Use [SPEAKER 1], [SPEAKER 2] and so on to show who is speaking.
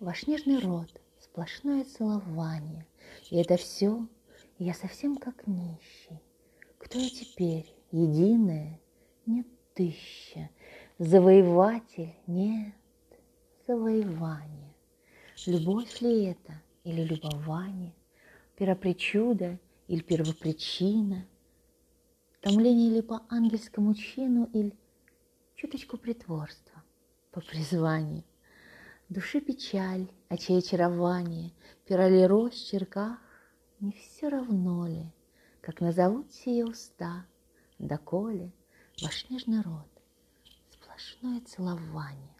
[SPEAKER 1] Ваш нежный рот, сплошное целование, И это все, я совсем как нищий. Кто я теперь, единая? Нет тысяча. Завоеватель? Нет, завоевание. Любовь ли это или любование? Первопричуда или первопричина? Томление ли по ангельскому чину или чуточку притворства по призванию? Души печаль, очей очарование, пера ли росчерках, не все равно ли, как назовут сие уста, доколе ваш нежный рот, сплошное целование.